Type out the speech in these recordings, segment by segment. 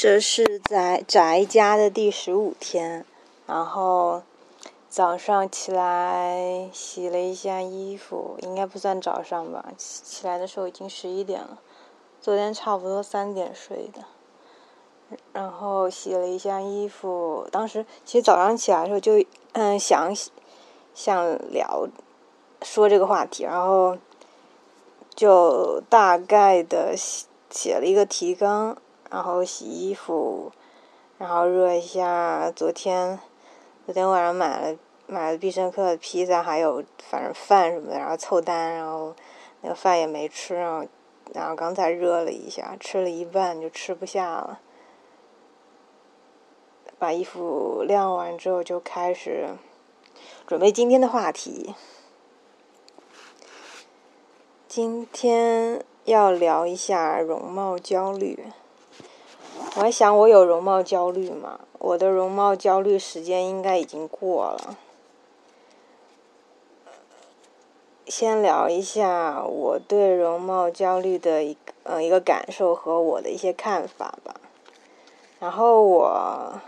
这是在宅家的第十五天，然后早上起来洗了一下衣服，应该不算早上吧。起来的时候已经十一点了，昨天差不多三点睡的。然后洗了一下衣服，当时其实早上起来的时候就嗯想想聊说这个话题，然后就大概的写写了一个提纲。然后洗衣服，然后热一下。昨天，昨天晚上买了买了必胜客的披萨，还有反正饭什么的，然后凑单，然后那个饭也没吃，然后然后刚才热了一下，吃了一半就吃不下了。把衣服晾完之后，就开始准备今天的话题。今天要聊一下容貌焦虑。我还想，我有容貌焦虑吗？我的容貌焦虑时间应该已经过了。先聊一下我对容貌焦虑的一个呃一个感受和我的一些看法吧。然后我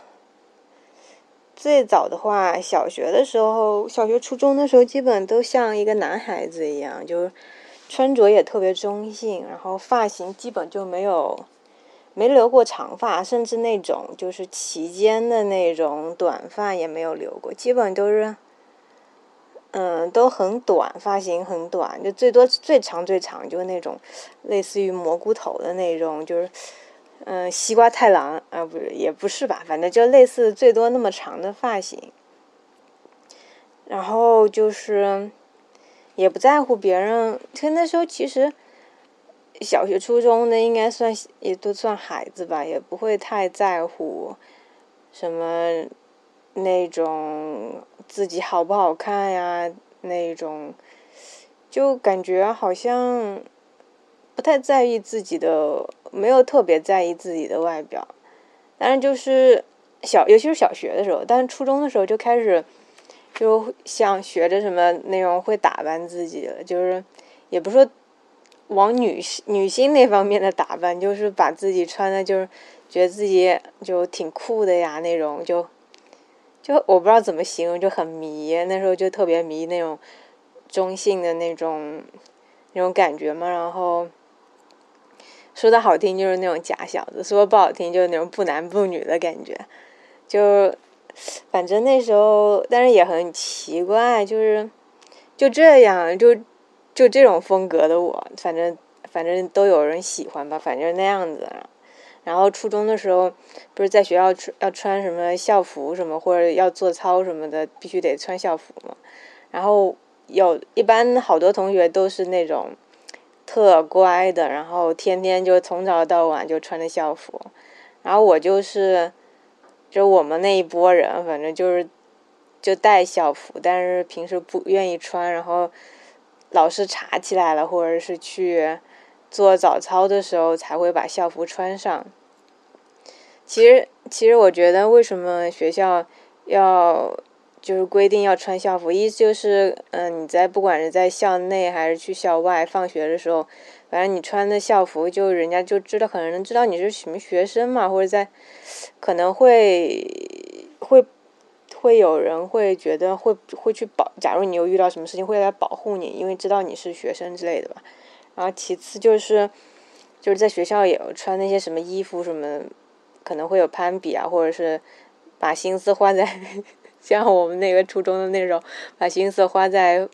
最早的话，小学的时候，小学初中的时候，基本都像一个男孩子一样，就穿着也特别中性，然后发型基本就没有。没留过长发，甚至那种就是齐肩的那种短发也没有留过，基本都是，嗯，都很短，发型很短，就最多最长最长就是那种类似于蘑菇头的那种，就是，嗯，西瓜太郎啊，不是也不是吧，反正就类似最多那么长的发型，然后就是也不在乎别人，就那时候其实。小学、初中的应该算也都算孩子吧，也不会太在乎什么那种自己好不好看呀，那种就感觉好像不太在意自己的，没有特别在意自己的外表。但是就是小，尤其是小学的时候，但是初中的时候就开始就像学着什么那种会打扮自己了，就是也不说。往女性女性那方面的打扮，就是把自己穿的，就是觉得自己就挺酷的呀，那种就就我不知道怎么形容，就很迷。那时候就特别迷那种中性的那种那种感觉嘛。然后说的好听就是那种假小子，说不好听就是那种不男不女的感觉。就反正那时候，但是也很奇怪，就是就这样就。就这种风格的我，反正反正都有人喜欢吧，反正那样子。然后初中的时候，不是在学校穿要穿什么校服什么，或者要做操什么的，必须得穿校服嘛。然后有一般好多同学都是那种特乖的，然后天天就从早到晚就穿着校服。然后我就是，就我们那一波人，反正就是就带校服，但是平时不愿意穿，然后。老师查起来了，或者是去做早操的时候才会把校服穿上。其实，其实我觉得，为什么学校要就是规定要穿校服？一就是，嗯，你在不管是在校内还是去校外放学的时候，反正你穿的校服，就人家就知道，可能能知道你是什么学生嘛，或者在可能会会。会有人会觉得会会去保，假如你又遇到什么事情，会来保护你，因为知道你是学生之类的吧。然后其次就是，就是在学校也有穿那些什么衣服什么，可能会有攀比啊，或者是把心思花在 像我们那个初中的那种，把心思花在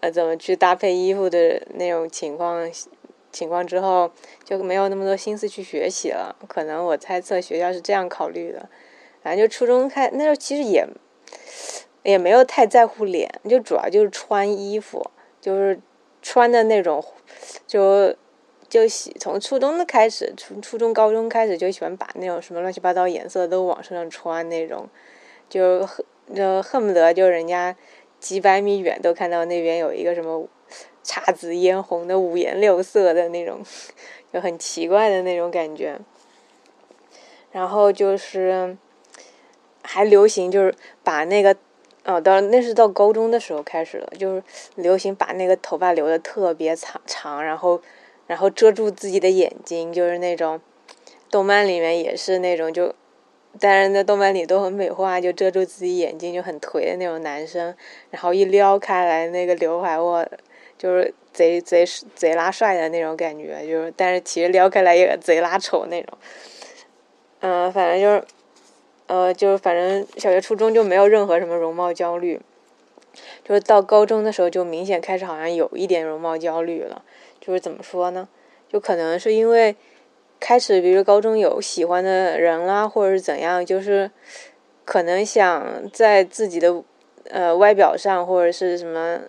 呃怎么去搭配衣服的那种情况情况之后，就没有那么多心思去学习了。可能我猜测学校是这样考虑的。反正就初中开那时候，其实也也没有太在乎脸，就主要就是穿衣服，就是穿的那种，就就喜从初中的开始，从初中高中开始就喜欢把那种什么乱七八糟颜色都往身上穿那种，就恨恨不得就人家几百米远都看到那边有一个什么姹紫嫣红的五颜六色的那种，就很奇怪的那种感觉，然后就是。还流行就是把那个，哦，到那是到高中的时候开始了，就是流行把那个头发留的特别长长，然后，然后遮住自己的眼睛，就是那种动漫里面也是那种就，但是在动漫里都很美化，就遮住自己眼睛就很颓的那种男生，然后一撩开来那个刘海，我就是贼贼贼拉帅的那种感觉，就是但是其实撩开来也贼拉丑那种。嗯，反正就是，呃，就是反正小学初中就没有任何什么容貌焦虑，就是到高中的时候就明显开始好像有一点容貌焦虑了，就是怎么说呢？就可能是因为开始，比如高中有喜欢的人啦，或者是怎样，就是可能想在自己的呃外表上或者是什么，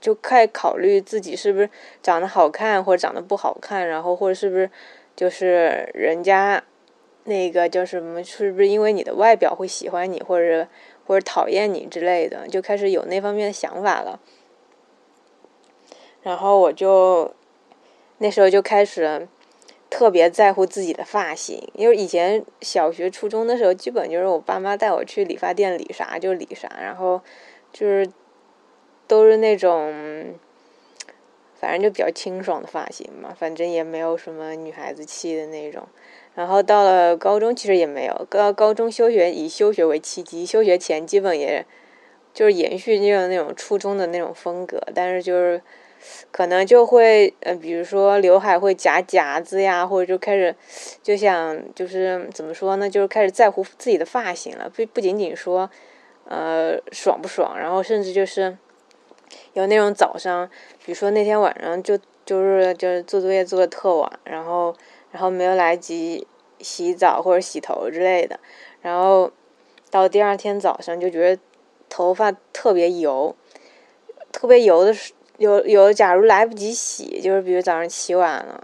就开考虑自己是不是长得好看或者长得不好看，然后或者是不是就是人家那个叫什么，是不是因为你的外表会喜欢你，或者或者讨厌你之类的，就开始有那方面的想法了。然后我就。那时候就开始特别在乎自己的发型，因为以前小学、初中的时候，基本就是我爸妈带我去理发店理啥就理啥，然后就是都是那种反正就比较清爽的发型嘛，反正也没有什么女孩子气的那种。然后到了高中，其实也没有，高高中休学以休学为契机，休学前基本也就是延续那种那种初中的那种风格，但是就是。可能就会，呃，比如说刘海会夹夹子呀，或者就开始就想就是怎么说呢，就是开始在乎自己的发型了。不不仅仅说，呃，爽不爽，然后甚至就是有那种早上，比如说那天晚上就就是就是做作业做的特晚，然后然后没有来及洗澡或者洗头之类的，然后到第二天早上就觉得头发特别油，特别油的时。有有，假如来不及洗，就是比如早上起晚了，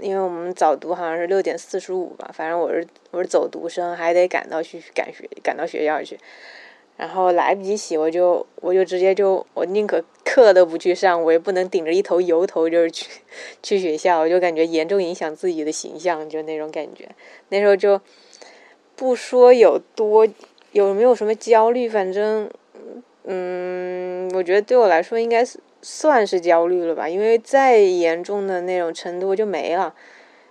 因为我们早读好像是六点四十五吧，反正我是我是走读生，还得赶到去赶学赶到学校去，然后来不及洗，我就我就直接就我宁可课都不去上，我也不能顶着一头油头就是去去学校，我就感觉严重影响自己的形象，就那种感觉。那时候就不说有多有没有什么焦虑，反正嗯，我觉得对我来说应该。算是焦虑了吧，因为再严重的那种程度就没了。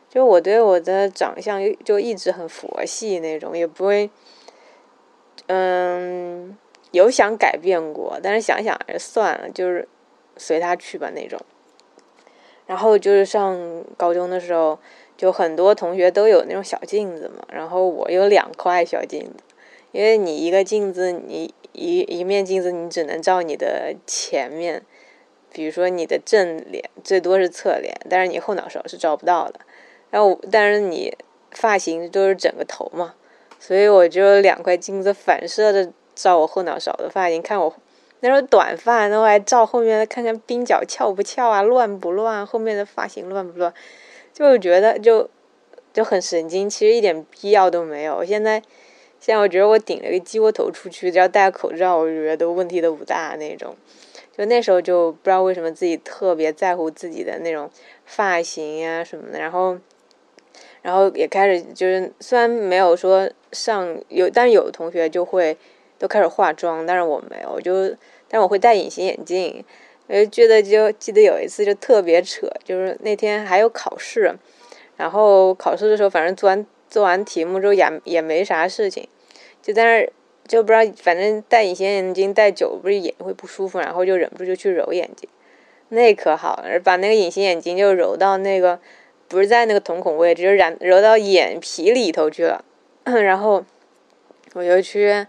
就我对我的长相就一直很佛系那种，也不会，嗯，有想改变过，但是想想还是算了，就是随他去吧那种。然后就是上高中的时候，就很多同学都有那种小镜子嘛，然后我有两块小镜子，因为你一个镜子，你一一面镜子你只能照你的前面。比如说你的正脸最多是侧脸，但是你后脑勺是照不到的。然后，但是你发型都是整个头嘛，所以我就两块镜子反射的照我后脑勺的发型，看我那时候短发，然后还照后面看看鬓角翘不翘啊，乱不乱，后面的发型乱不乱，就觉得就就很神经，其实一点必要都没有。现在现在我觉得我顶了个鸡窝头出去，只要戴口罩，我觉得问题都不大那种。就那时候就不知道为什么自己特别在乎自己的那种发型呀什么的，然后，然后也开始就是虽然没有说上有，但是有的同学就会都开始化妆，但是我没有，就但是我会戴隐形眼镜。我就觉得就记得有一次就特别扯，就是那天还有考试，然后考试的时候反正做完做完题目之后也也没啥事情，就在那。就不知道，反正戴隐形眼镜戴久不是眼睛会不舒服，然后就忍不住就去揉眼睛，那可好了，把那个隐形眼镜就揉到那个不是在那个瞳孔位置，就染揉到眼皮里头去了。然后我就去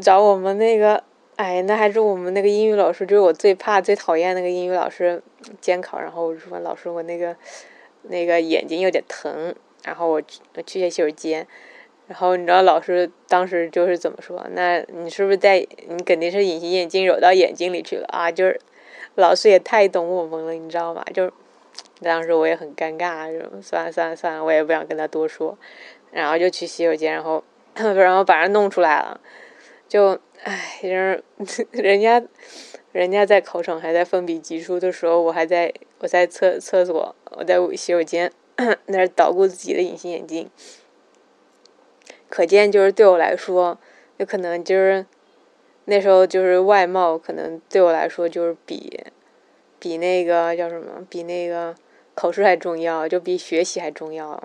找我们那个，哎，那还是我们那个英语老师，就是我最怕、最讨厌那个英语老师监考。然后我说：“老师，我那个那个眼睛有点疼，然后我去去下洗手间。”然后你知道老师当时就是怎么说？那你是不是在？你肯定是隐形眼镜揉到眼睛里去了啊！就是老师也太懂我们了，你知道吗？就当时我也很尴尬，就算了算了算了，我也不想跟他多说。然后就去洗手间，然后 然后把人弄出来了。就唉，人 人家人家在考场还在奋笔疾书的时候，我还在我在厕厕所，我在洗手间 那儿捣鼓自己的隐形眼镜。可见，就是对我来说，有可能就是那时候就是外貌，可能对我来说就是比比那个叫什么，比那个考试还重要，就比学习还重要。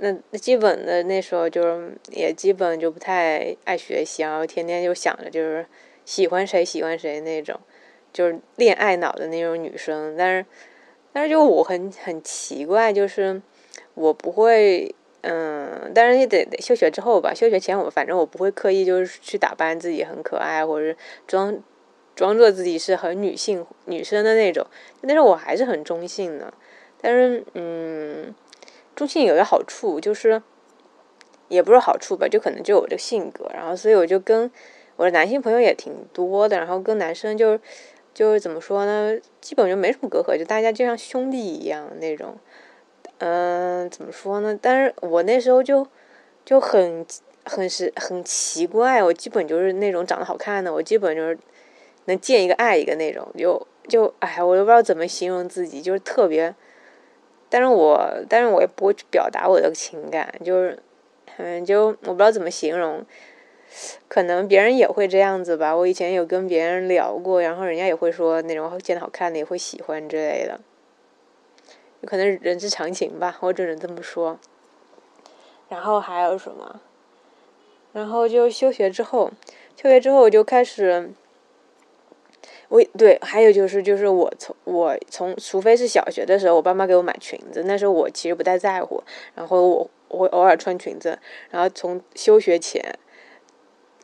那那基本的那时候就是也基本就不太爱学习，然后天天就想着就是喜欢谁喜欢谁那种，就是恋爱脑的那种女生。但是但是就我很很奇怪，就是我不会嗯，但是也得得休学之后吧。休学前我反正我不会刻意就是去打扮自己很可爱，或者是装装作自己是很女性女生的那种。但是我还是很中性的。但是嗯。中性有一个好处，就是也不是好处吧，就可能就我这个性格，然后所以我就跟我的男性朋友也挺多的，然后跟男生就就是怎么说呢，基本就没什么隔阂，就大家就像兄弟一样那种。嗯，怎么说呢？但是我那时候就就很很是很奇怪，我基本就是那种长得好看的，我基本就是能见一个爱一个那种，就就哎呀，我都不知道怎么形容自己，就是特别。但是我，但是我也不会去表达我的情感，就是，嗯，就我不知道怎么形容，可能别人也会这样子吧。我以前有跟别人聊过，然后人家也会说那种见的好看的也会喜欢之类的，可能人之常情吧，我只能这么说。然后还有什么？然后就休学之后，休学之后我就开始。我对，还有就是，就是我从我从，除非是小学的时候，我爸妈给我买裙子，那时候我其实不太在乎。然后我我会偶尔穿裙子。然后从休学前，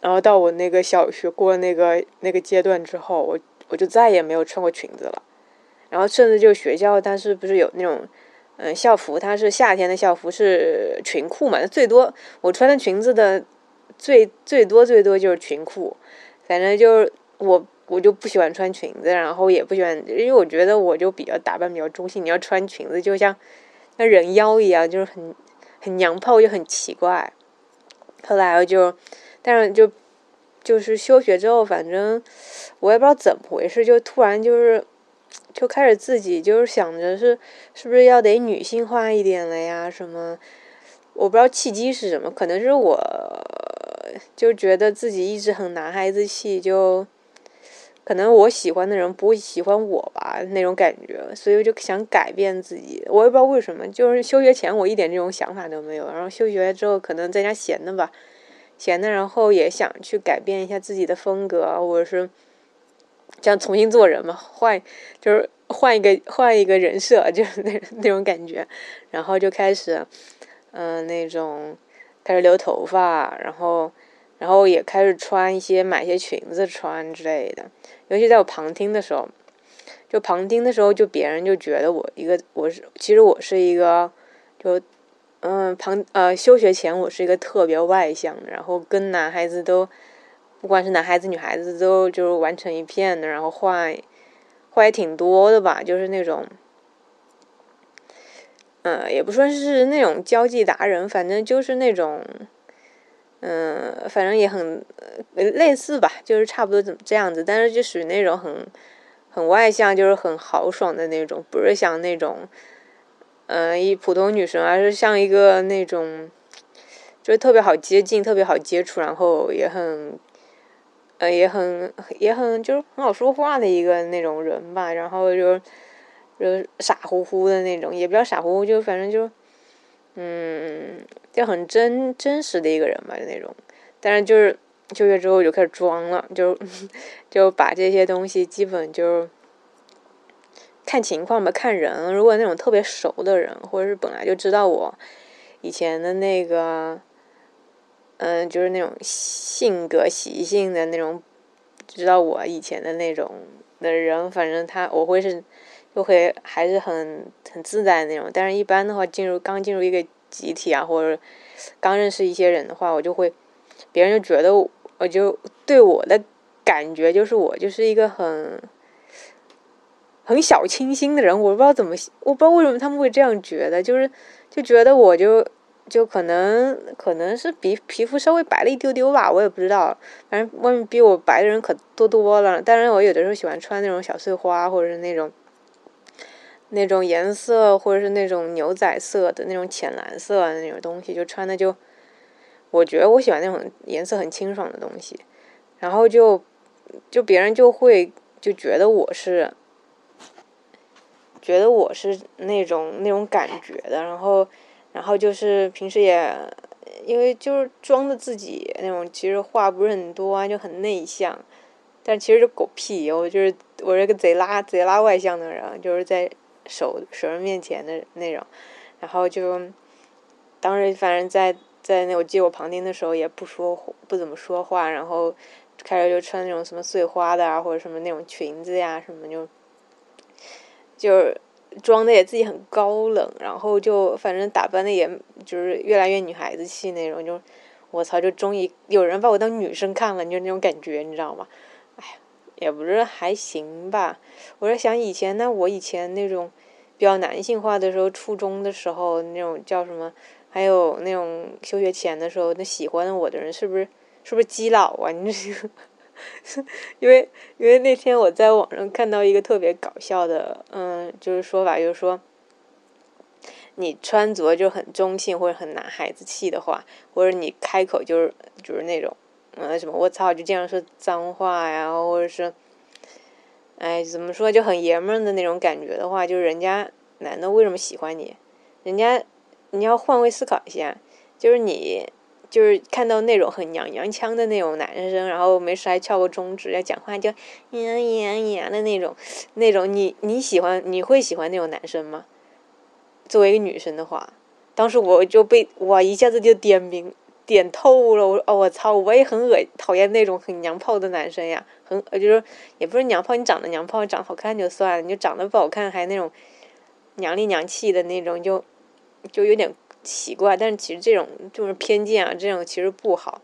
然后到我那个小学过那个那个阶段之后，我我就再也没有穿过裙子了。然后甚至就学校，它是不是有那种嗯校服？它是夏天的校服是裙裤嘛？最多我穿的裙子的最最多最多就是裙裤，反正就是我。我就不喜欢穿裙子，然后也不喜欢，因为我觉得我就比较打扮比较中性。你要穿裙子，就像像人妖一样，就是很很娘炮，又很奇怪。后来我就，但是就就是休学之后，反正我也不知道怎么回事，就突然就是就开始自己就是想着是是不是要得女性化一点了呀？什么？我不知道契机是什么，可能是我就觉得自己一直很男孩子气，就。可能我喜欢的人不会喜欢我吧，那种感觉，所以我就想改变自己。我也不知道为什么，就是休学前我一点这种想法都没有，然后休学之后可能在家闲的吧，闲的，然后也想去改变一下自己的风格，或者是想重新做人嘛，换就是换一个换一个人设，就是 那那种感觉，然后就开始嗯那种开始留头发，然后。然后也开始穿一些买一些裙子穿之类的，尤其在我旁听的时候，就旁听的时候，就别人就觉得我一个我是其实我是一个就嗯旁呃休学前我是一个特别外向的，然后跟男孩子都不管是男孩子女孩子都就是完成一片的，然后话话也挺多的吧，就是那种嗯也不说是那种交际达人，反正就是那种。嗯，反正也很类似吧，就是差不多怎么这样子，但是就属于那种很很外向，就是很豪爽的那种，不是像那种嗯一普通女生，而是像一个那种就是特别好接近、特别好接触，然后也很呃也很也很就是很好说话的一个那种人吧，然后就就傻乎乎的那种，也不叫傻乎乎，就反正就。嗯，就很真真实的一个人吧，就那种。但是就是就业之后就开始装了，就 就把这些东西基本就看情况吧，看人。如果那种特别熟的人，或者是本来就知道我以前的那个，嗯，就是那种性格习性的那种，知道我以前的那种的人，反正他我会是。就会还是很很自在的那种，但是一般的话，进入刚进入一个集体啊，或者刚认识一些人的话，我就会，别人就觉得我就对我的感觉就是我就是一个很很小清新的人，我不知道怎么，我不知道为什么他们会这样觉得，就是就觉得我就就可能可能是比皮肤稍微白了一丢丢吧，我也不知道，反正外面比我白的人可多多了，当然我有的时候喜欢穿那种小碎花或者是那种。那种颜色，或者是那种牛仔色的那种浅蓝色的那种东西，就穿的就，我觉得我喜欢那种颜色很清爽的东西，然后就，就别人就会就觉得我是，觉得我是那种那种感觉的，然后，然后就是平时也因为就是装的自己那种，其实话不是很多啊，就很内向。但其实就狗屁，我就是我是个贼拉贼拉外向的人，就是在熟熟人面前的那种。然后就当时反正在在那我记我旁听的时候也不说不怎么说话，然后开始就穿那种什么碎花的啊或者什么那种裙子呀什么就就装的也自己很高冷，然后就反正打扮的也就是越来越女孩子气那种，就我操就终于有人把我当女生看了，就那种感觉你知道吗？也不是还行吧。我在想以前呢，我以前那种比较男性化的时候，初中的时候那种叫什么，还有那种休学前的时候，那喜欢我的人是不是是不是基佬啊？你这，因为因为那天我在网上看到一个特别搞笑的，嗯，就是说法，就是说你穿着就很中性或者很男孩子气的话，或者你开口就是就是那种。嗯，什么我操，就经常说脏话呀，或者是，哎，怎么说就很爷们的那种感觉的话，就是人家男的为什么喜欢你？人家你要换位思考一下，就是你就是看到那种很娘娘腔的那种男生，然后没事还翘个中指，要讲话就呀呀呀的那种，那种你你喜欢你会喜欢那种男生吗？作为一个女生的话，当时我就被哇一下子就点名。点透了，我哦，我操，我也很恶讨厌那种很娘炮的男生呀，很呃就是也不是娘炮，你长得娘炮，长得好看就算了，你就长得不好看还那种娘里娘气的那种，就就有点奇怪。但是其实这种就是偏见啊，这种其实不好。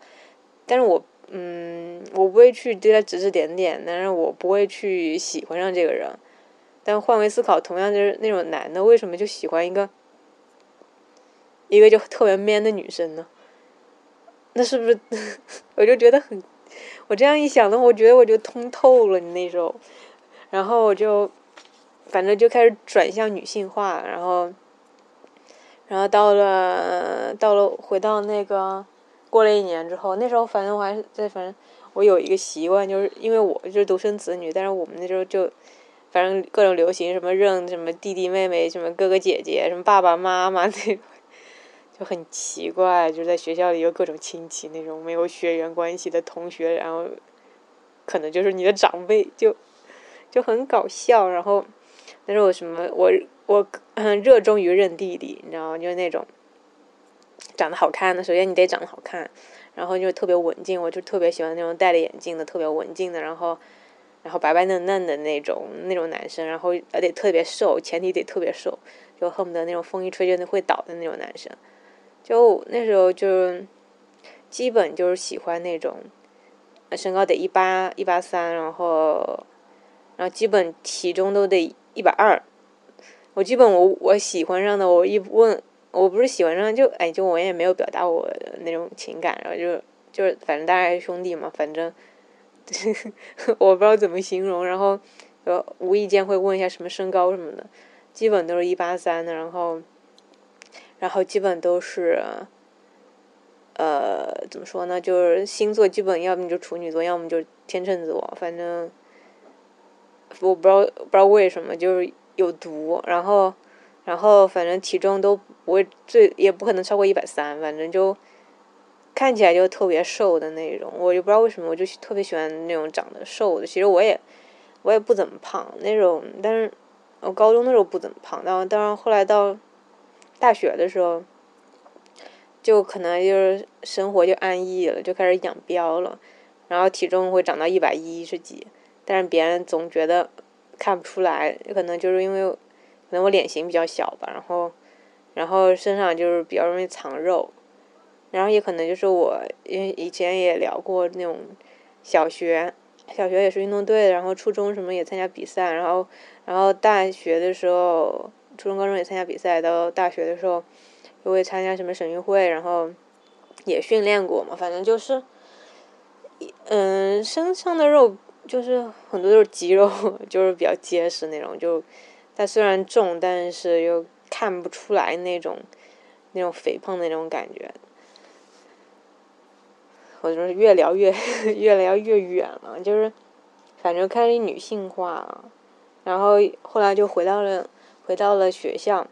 但是我嗯，我不会去对他指指点点，但是我不会去喜欢上这个人。但换位思考，同样就是那种男的，为什么就喜欢一个一个就特别 man 的女生呢？那是不是？我就觉得很，我这样一想呢，我觉得我就通透了。你那时候，然后我就，反正就开始转向女性化，然后，然后到了，到了回到那个，过了一年之后，那时候反正我还是在，反正我有一个习惯，就是因为我就是独生子女，但是我们那时候就，反正各种流行什么认什么弟弟妹妹，什么哥哥姐姐，什么爸爸妈妈那种。就很奇怪，就是在学校里有各种亲戚那种没有血缘关系的同学，然后可能就是你的长辈，就就很搞笑。然后，但是我什么，我我热衷于认弟弟，你知道吗？就是那种长得好看的，首先你得长得好看，然后就特别文静，我就特别喜欢那种戴着眼镜的、特别文静的，然后然后白白嫩嫩的那种那种男生，然后而且特别瘦，前提得特别瘦，就恨不得那种风一吹就会倒的那种男生。就那时候就基本就是喜欢那种身高得一八一八三，然后然后基本体重都得一百二。我基本我我喜欢上的，我一问我不是喜欢上就哎就我也没有表达我的那种情感，然后就就是反正大家是兄弟嘛，反正 我不知道怎么形容，然后就无意间会问一下什么身高什么的，基本都是一八三的，然后。然后基本都是，呃，怎么说呢？就是星座基本要么就处女座，要么就天秤座。反正我不知道不知道为什么就是有毒。然后，然后反正体重都不会最也不可能超过一百三。反正就看起来就特别瘦的那种。我就不知道为什么，我就特别喜欢那种长得瘦的。其实我也我也不怎么胖那种，但是我高中的时候不怎么胖。然后但是后来到。大学的时候，就可能就是生活就安逸了，就开始养膘了，然后体重会长到一百一十几，但是别人总觉得看不出来，可能就是因为可能我脸型比较小吧，然后然后身上就是比较容易藏肉，然后也可能就是我因为以前也聊过那种小学小学也是运动队，然后初中什么也参加比赛，然后然后大学的时候。初中、高中也参加比赛，到大学的时候又会参加什么省运会，然后也训练过嘛。反正就是，嗯，身上的肉就是很多都是肌肉，就是比较结实那种。就它虽然重，但是又看不出来那种那种肥胖的那种感觉。我就是越聊越 越聊越远了，就是反正开始女性化了，然后后来就回到了。回到了学校，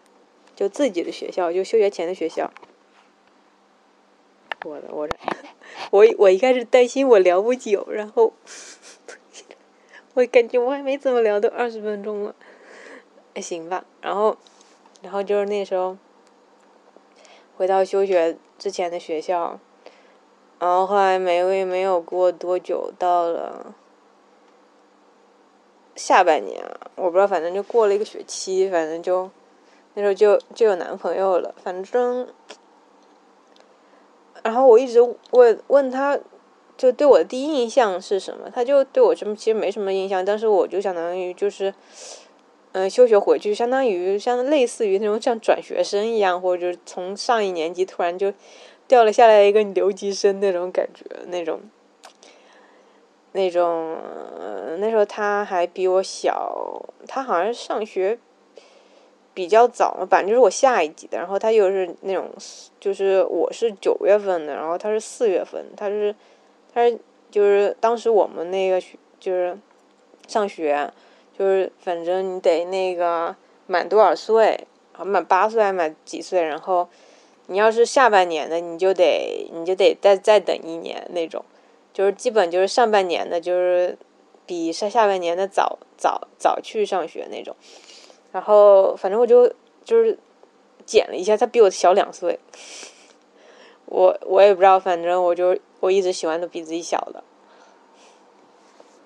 就自己的学校，就休学前的学校。我的我的，我我一开始担心我聊不久，然后 我感觉我还没怎么聊，都二十分钟了，还行吧。然后，然后就是那时候回到休学之前的学校，然后后来没没有过多久，到了下半年，我不知道，反正就过了一个学期，反正就那时候就就有男朋友了，反正。然后我一直问问他，就对我的第一印象是什么？他就对我什么其实没什么印象，但是我就相当于就是，嗯，休学回去，相当于像类似于那种像转学生一样，或者就是从上一年级突然就掉了下来一个留级生那种感觉，那种，那种，那时候他还比我小，他好像上学。比较早嘛，反正就是我下一级的，然后他又是那种，就是我是九月份的，然后他是四月份，他是，他是就是当时我们那个就是上学，就是反正你得那个满多少岁，啊满八岁还满几岁，然后你要是下半年的，你就得你就得再再等一年那种，就是基本就是上半年的，就是比下下半年的早早早去上学那种。然后，反正我就就是减了一下，他比我小两岁。我我也不知道，反正我就我一直喜欢的比自己小的，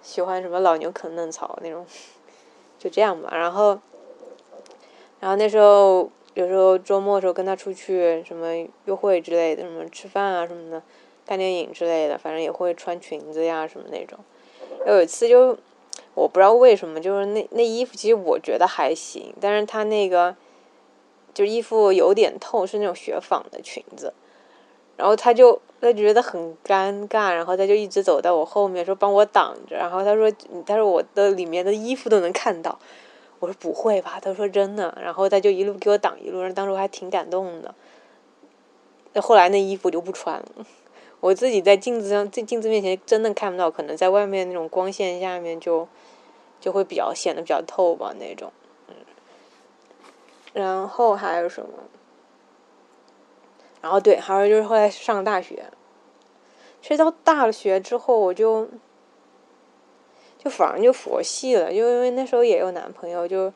喜欢什么老牛啃嫩草那种，就这样吧。然后，然后那时候有时候周末的时候跟他出去什么约会之类的，什么吃饭啊什么的，看电影之类的，反正也会穿裙子呀什么那种。有一次就。我不知道为什么，就是那那衣服，其实我觉得还行，但是他那个，就衣服有点透，是那种雪纺的裙子，然后他就他觉得很尴尬，然后他就一直走在我后面说帮我挡着，然后他说他说我的里面的衣服都能看到，我说不会吧，他说真的，然后他就一路给我挡一路，当时我还挺感动的，那后来那衣服就不穿了。我自己在镜子上，在镜子面前真的看不到，可能在外面那种光线下面就就会比较显得比较透吧那种，嗯。然后还有什么？然后对，还有就是后来上大学，其实到大学之后，我就就反而就佛系了，就因为那时候也有男朋友，就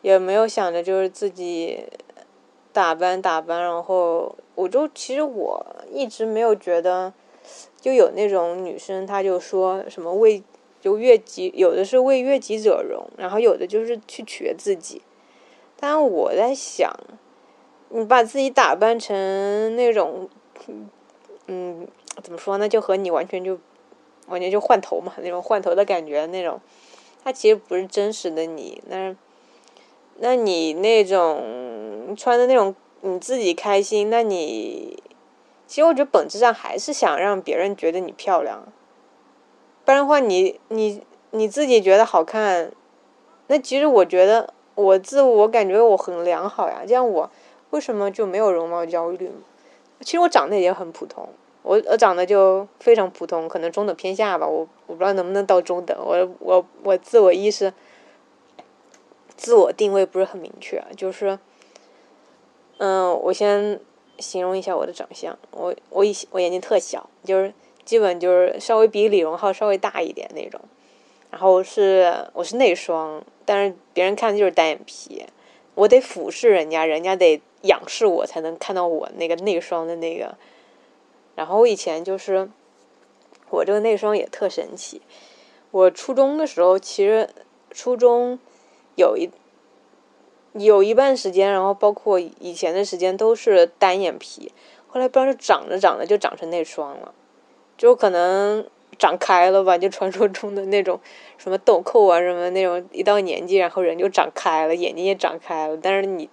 也没有想着就是自己打扮打扮，然后。我就其实我一直没有觉得，就有那种女生，她就说什么为就悦己，有的是为悦己者容，然后有的就是去取悦自己。但我在想，你把自己打扮成那种，嗯，怎么说呢？就和你完全就完全就换头嘛，那种换头的感觉，那种，它其实不是真实的你。那那你那种穿的那种。你自己开心，那你其实我觉得本质上还是想让别人觉得你漂亮，不然的话，你你你自己觉得好看，那其实我觉得我自我感觉我很良好呀。这样我为什么就没有容貌焦虑？其实我长得也很普通，我我长得就非常普通，可能中等偏下吧。我我不知道能不能到中等，我我我自我意识、自我定位不是很明确，就是。嗯，我先形容一下我的长相。我我以我眼睛特小，就是基本就是稍微比李荣浩稍微大一点那种。然后是我是内双，但是别人看的就是单眼皮。我得俯视人家，人家得仰视我才能看到我那个内双的那个。然后我以前就是我这个内双也特神奇。我初中的时候，其实初中有一。有一半时间，然后包括以前的时间都是单眼皮，后来不知道是长着长着就长成内双了，就可能长开了吧，就传说中的那种什么豆蔻啊什么那种，一到年纪然后人就长开了，眼睛也长开了，但是你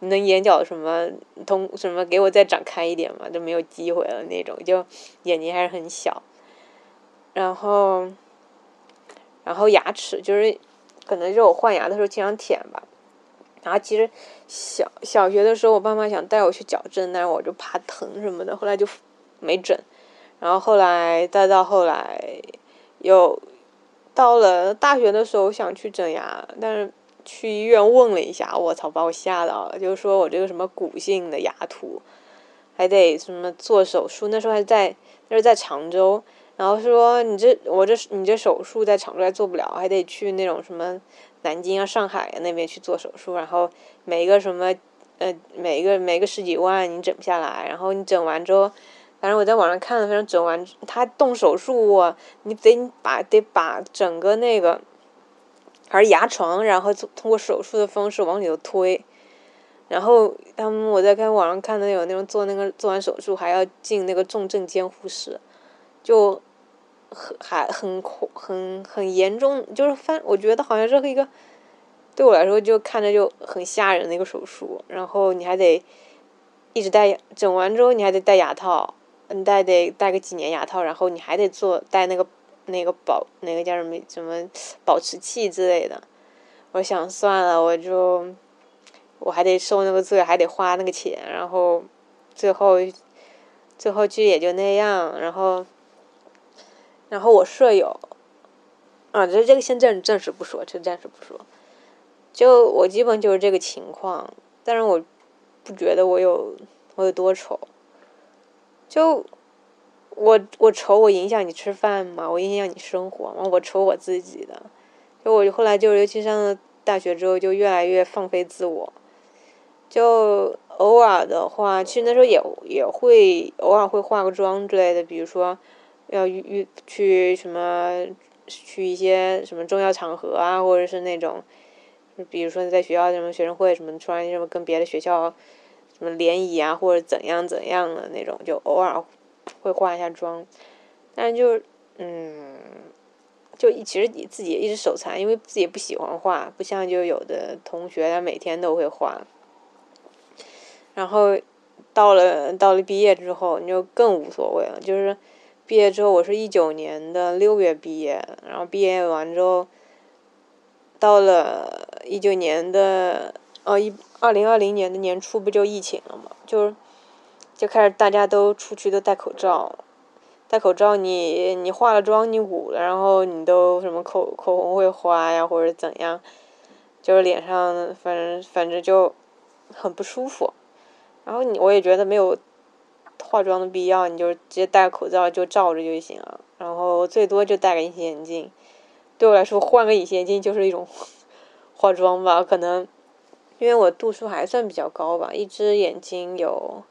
你能眼角什么通什么给我再长开一点嘛，就没有机会了那种，就眼睛还是很小，然后然后牙齿就是可能是我换牙的时候经常舔吧。然后其实小小学的时候，我爸妈想带我去矫正，但是我就怕疼什么的，后来就没整。然后后来再到后来，又到了大学的时候想去整牙，但是去医院问了一下，我操，把我吓到了，就是说我这个什么骨性的牙突，还得什么做手术，那时候还在那是在常州，然后说你这我这你这手术在常州还做不了，还得去那种什么南京啊、上海啊那边去做手术，然后每一个什么呃每一个每个十几万你整不下来，然后你整完之后。反正我在网上看了，反正整完他动手术，你得把得把整个那个还是牙床，然后通过手术的方式往里头推。然后他们我在看网上看的有那种做那个做完手术还要进那个重症监护室，就很还很恐很很严重，就是反我觉得好像是一个对我来说就看着就很吓人的一个手术。然后你还得一直戴整完之后你还得戴牙套。你戴得戴个几年牙套，然后你还得做戴那个那个保那个叫什么什么保持器之类的。我想算了，我就我还得受那个罪，还得花那个钱，然后最后最后其实也就那样。然后然后我舍友啊，这这个先暂暂时不说，这暂时不说。就我基本就是这个情况，但是我不觉得我有我有多丑。就我我愁我影响你吃饭吗？我影响你生活吗？我丑我自己的。就我后来就尤其上了大学之后，就越来越放飞自我。就偶尔的话，其实那时候也也会偶尔会化个妆之类的，比如说要遇去什么去一些什么重要场合啊，或者是那种，比如说你在学校什么学生会什么，突然什么跟别的学校。什么联谊啊，或者怎样怎样的那种，就偶尔会化一下妆，但是就嗯，就其实你自己一直手残，因为自己不喜欢化，不像就有的同学他每天都会化。然后到了到了毕业之后，你就更无所谓了。就是毕业之后，我是一九年的六月毕业，然后毕业完之后，到了一九年的。哦，一二零二零年的年初不就疫情了嘛，就就开始大家都出去都戴口罩，戴口罩你你化了妆你捂了，然后你都什么口口红会花呀或者怎样，就是脸上反正反正就很不舒服，然后你我也觉得没有化妆的必要，你就直接戴口罩就罩着就行了，然后最多就戴个隐形眼镜，对我来说换个隐形眼镜就是一种 化妆吧，可能。因为我度数还算比较高吧，一只眼睛有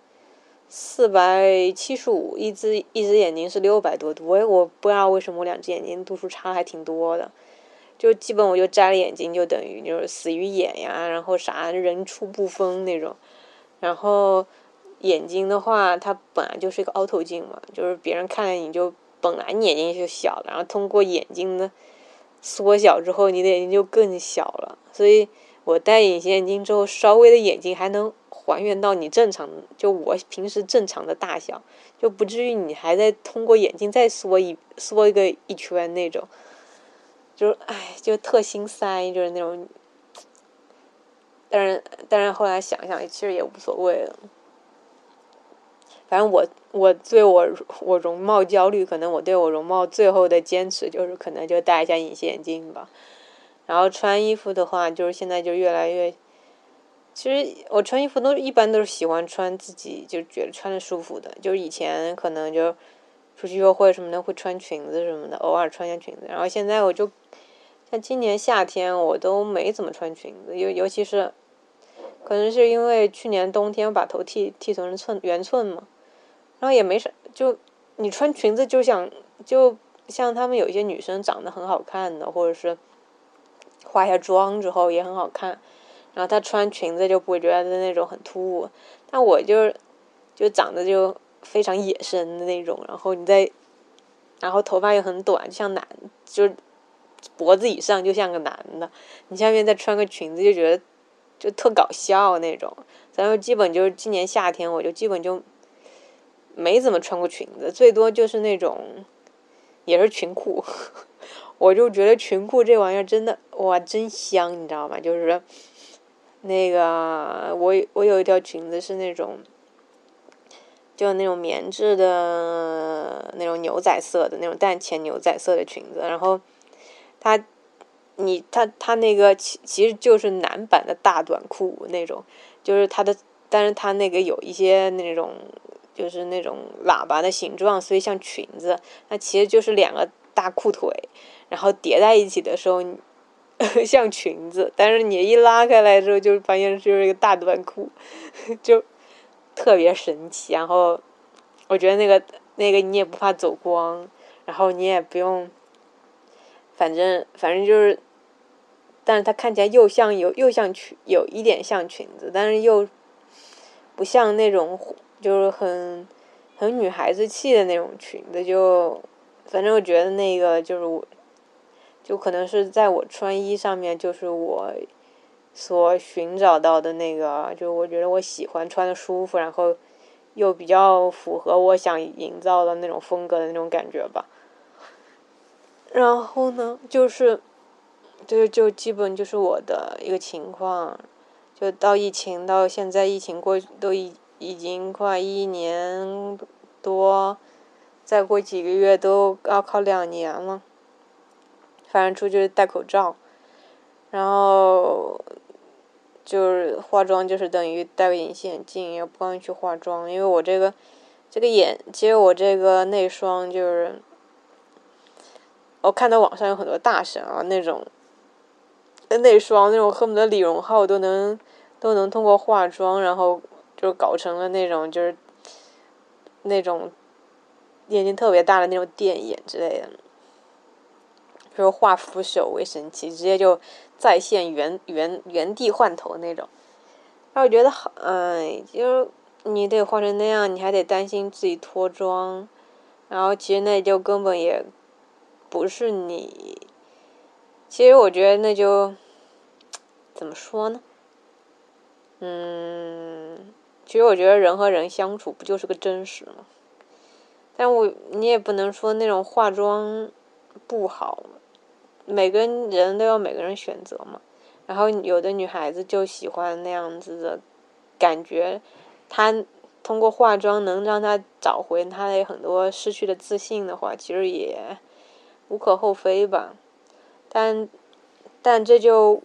四百七十五，一只一只眼睛是六百多度。我我不知道为什么我两只眼睛度数差还挺多的，就基本我就摘了眼睛就等于就是死鱼眼呀，然后啥人畜不分那种。然后眼睛的话，它本来就是一个凹透镜嘛，就是别人看你就本来你眼睛就小了，然后通过眼睛的缩小之后，你的眼睛就更小了，所以。我戴隐形眼镜之后，稍微的眼睛还能还原到你正常，就我平时正常的大小，就不至于你还在通过眼睛再缩一缩一个一圈那种，就是唉，就特心塞，就是那种。但是，但是后来想想，其实也无所谓了。反正我我对我我容貌焦虑，可能我对我容貌最后的坚持就是可能就戴一下隐形眼镜吧。然后穿衣服的话，就是现在就越来越。其实我穿衣服都一般都是喜欢穿自己就觉得穿着舒服的，就是以前可能就出去约会什么的会穿裙子什么的，偶尔穿下裙子。然后现在我就像今年夏天我都没怎么穿裙子，尤尤其是可能是因为去年冬天把头剃剃成寸圆寸嘛，然后也没啥，就你穿裙子就想就像他们有一些女生长得很好看的，或者是。化下妆之后也很好看，然后她穿裙子就不会觉得那种很突兀。但我就就长得就非常野生的那种，然后你再，然后头发又很短，就像男，就脖子以上就像个男的。你下面再穿个裙子，就觉得就特搞笑那种。然后基本就是今年夏天，我就基本就没怎么穿过裙子，最多就是那种也是裙裤。我就觉得裙裤这玩意儿真的哇，真香，你知道吗？就是那个我我有一条裙子是那种，就那种棉质的那种牛仔色的那种淡浅牛仔色的裙子，然后它你他他那个其其实就是男版的大短裤那种，就是他的，但是他那个有一些那种就是那种喇叭的形状，所以像裙子，那其实就是两个大裤腿，然后叠在一起的时候 像裙子，但是你一拉开来之后就发现就是一个大短裤，就特别神奇。然后我觉得那个那个你也不怕走光，然后你也不用。反正反正就是，但是它看起来又像有又像裙，有一点像裙子，但是又不像那种就是很很女孩子气的那种裙子。就反正我觉得那个就是我，就可能是在我穿衣上面，就是我所寻找到的那个，就我觉得我喜欢穿的舒服，然后又比较符合我想营造的那种风格的那种感觉吧。然后呢，就是，就就基本就是我的一个情况，就到疫情到现在，疫情过都已已经快一年多，再过几个月都要考两年了。反正出去戴口罩，然后就是化妆，就是等于戴个隐形眼镜，也不敢去化妆，因为我这个这个眼，其实我这个内双就是。我看到网上有很多大神啊，那种内双那种恨不得李荣浩都能都能通过化妆，然后就搞成了那种就是那种眼睛特别大的那种电眼之类的，比如画扶手为神奇，直接就在线原原原地换头那种。那我觉得好，哎，就是你得画成那样，你还得担心自己脱妆，然后其实那就根本也。不是你，其实我觉得那就 怎么说呢？嗯，其实我觉得人和人相处不就是个真实吗？但我你也不能说那种化妆不好，每个人都有每个人选择嘛。然后有的女孩子就喜欢那样子的感觉，她通过化妆能让她找回她的很多失去的自信的话，其实也。无可厚非吧，但，但这就，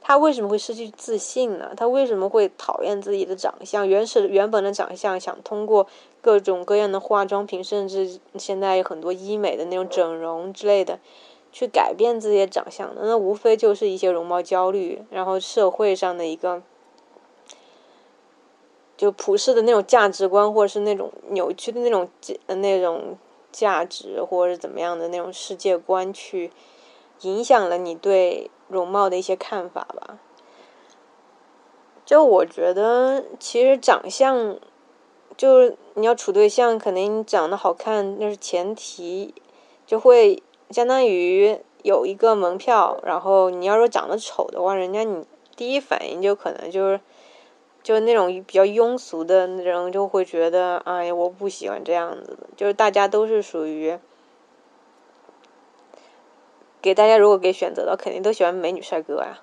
他为什么会失去自信呢？他为什么会讨厌自己的长相？原始原本的长相，想通过各种各样的化妆品，甚至现在有很多医美的那种整容之类的，去改变自己的长相的，那无非就是一些容貌焦虑，然后社会上的一个，就普世的那种价值观，或者是那种扭曲的那种那种。价值或者是怎么样的那种世界观，去影响了你对容貌的一些看法吧。就我觉得，其实长相，就是你要处对象，肯定长得好看那是前提，就会相当于有一个门票。然后你要说长得丑的话，人家你第一反应就可能就是。就那种比较庸俗的人，就会觉得，哎，我不喜欢这样子的。就是大家都是属于，给大家如果给选择的，肯定都喜欢美女帅哥呀。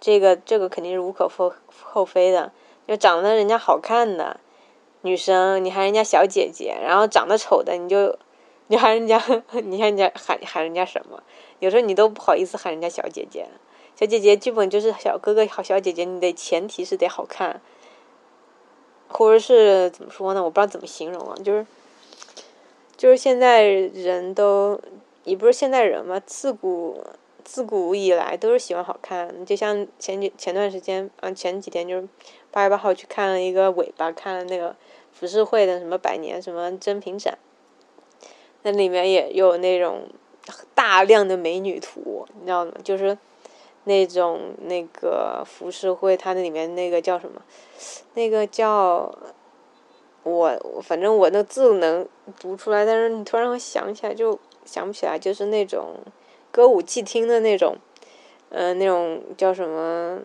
这个这个肯定是无可厚厚非的。就长得人家好看的女生，你喊人家小姐姐；然后长得丑的，你就你喊人家，你喊人家喊喊人家什么？有时候你都不好意思喊人家小姐姐。小姐姐基本就是小哥哥好，小姐姐你得前提是得好看。或者是怎么说呢？我不知道怎么形容啊，就是，就是现在人都你不是现代人嘛，自古自古以来都是喜欢好看。就像前几前段时间，嗯，前几天就是八月八号去看了一个尾巴，看了那个浮世绘的什么百年什么珍品展，那里面也有那种大量的美女图，你知道吗？就是。那种那个浮世绘，它那里面那个叫什么？那个叫我，反正我那字能读出来，但是你突然想起来就想不起来，就是那种歌舞伎厅的那种，嗯，那种叫什么？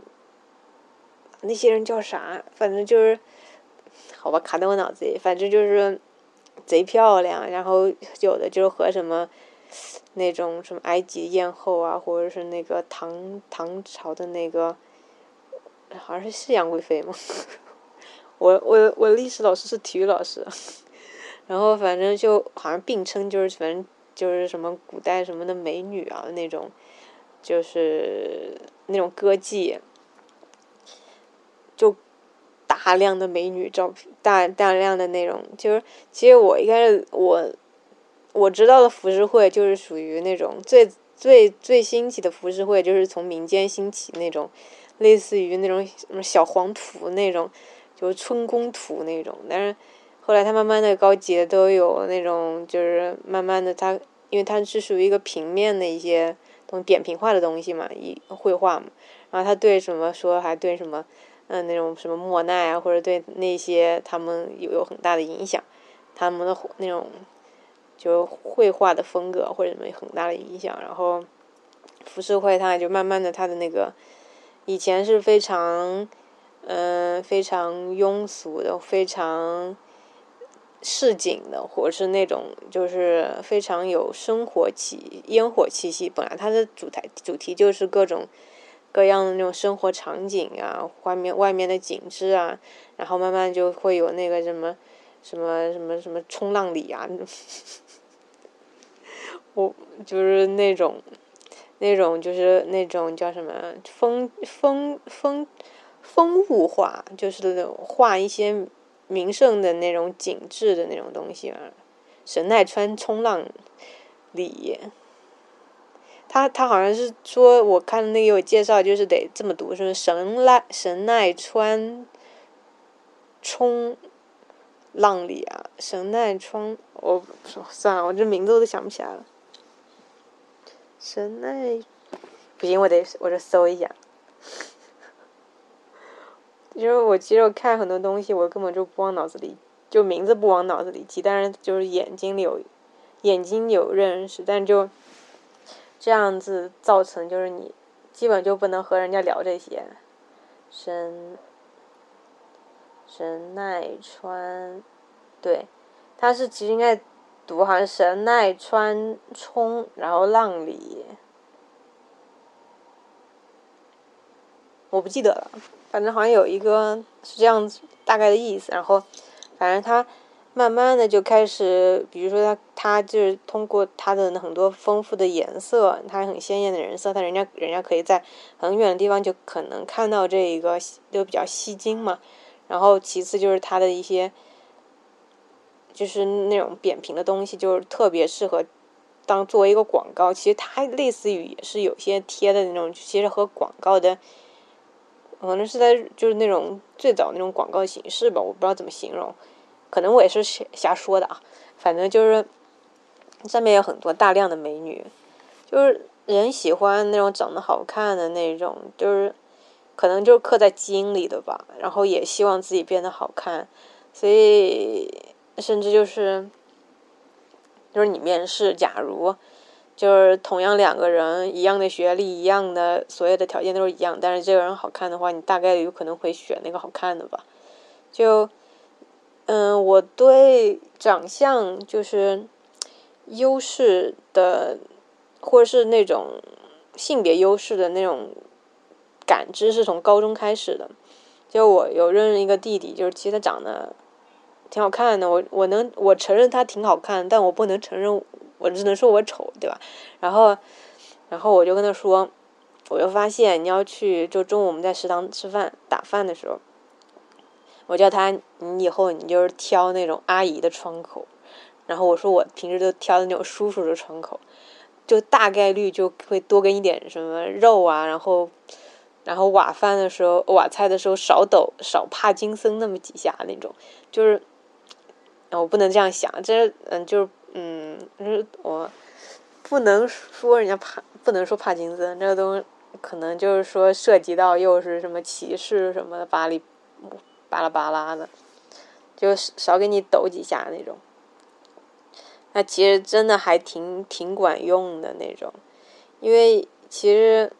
那些人叫啥？反正就是，好吧，卡在我脑子里。反正就是贼漂亮，然后有的就是和什么。那种什么埃及艳后啊，或者是那个唐唐朝的那个，好像是是杨贵妃吗？我我我历史老师是体育老师，然后反正就好像并称就是反正就是什么古代什么的美女啊那种，就是那种歌妓，就大量的美女照片，大大量的那种，就是其实我一开始我我知道的浮世绘就是属于那种最最最兴起的浮世绘，就是从民间兴起那种，类似于那种什么小黄图那种，就是春宫图那种，但是后来它慢慢的高级的都有那种，就是慢慢的它，因为它是属于一个平面的一些。东扁平化的东西嘛，一绘画嘛，然后他对什么说，还对什么，嗯，那种什么莫奈啊，或者对那些他们有有很大的影响，他们的那种就绘画的风格或者什么很大的影响，然后浮世绘它就慢慢的它的那个以前是非常嗯非常庸俗的，非常。市井的，或者是那种就是非常有生活气、烟火气息。本来它的主台主题就是各种各样的那种生活场景啊，外面外面的景致啊，然后慢慢就会有那个什么什么什么什么冲浪里啊，我就是那种那种就是那种叫什么风风风风物画，就是那种画一些。名胜的那种景致的那种东西啊，神奈川冲浪里，他他好像是说，我看那个有介绍，就是得这么读，是神奈神奈川冲浪里啊，神奈川，我算了，我这名字我都想不起来了，神奈，不行，我得我这搜一下。因为我其实我看很多东西，我根本就不往脑子里，就名字不往脑子里记，但是就是眼睛里有，眼睛有认识，但就这样子造成就是你基本就不能和人家聊这些。神神奈川，对，他是其实应该读好像神奈川冲，然后浪里，我不记得了。反正好像有一个是这样子大概的意思，然后，反正他慢慢的就开始，比如说他他就是通过他的很多丰富的颜色，他很鲜艳的人色，他人家人家可以在很远的地方就可能看到这一个就比较吸睛嘛。然后其次就是他的一些，就是那种扁平的东西，就是特别适合当作为一个广告。其实它类似于也是有些贴的那种，其实和广告的。可能是在就是那种最早那种广告形式吧，我不知道怎么形容，可能我也是瞎说的啊。反正就是上面有很多大量的美女，就是人喜欢那种长得好看的那种，就是可能就是刻在基因里的吧。然后也希望自己变得好看，所以甚至就是就是你面试，假如。就是同样两个人，一样的学历，一样的所有的条件都是一样，但是这个人好看的话，你大概率有可能会选那个好看的吧。就，嗯，我对长相就是优势的，或者是那种性别优势的那种感知是从高中开始的。就我有认识一个弟弟，就是其实他长得挺好看的，我我能我承认他挺好看，但我不能承认。我只能说我丑，对吧？然后，然后我就跟他说，我就发现你要去，就中午我们在食堂吃饭打饭的时候，我叫他，你以后你就是挑那种阿姨的窗口，然后我说我平时都挑的那种叔叔的窗口，就大概率就会多跟一点什么肉啊，然后，然后瓦饭的时候瓦菜的时候少抖少帕金森那么几下那种，就是，我不能这样想，这嗯就是。嗯，就是我不能说人家帕，不能说帕金森这个东西，可能就是说涉及到又是什么歧视什么的，巴里巴拉巴拉的，就少给你抖几下那种。那其实真的还挺挺管用的那种，因为其实，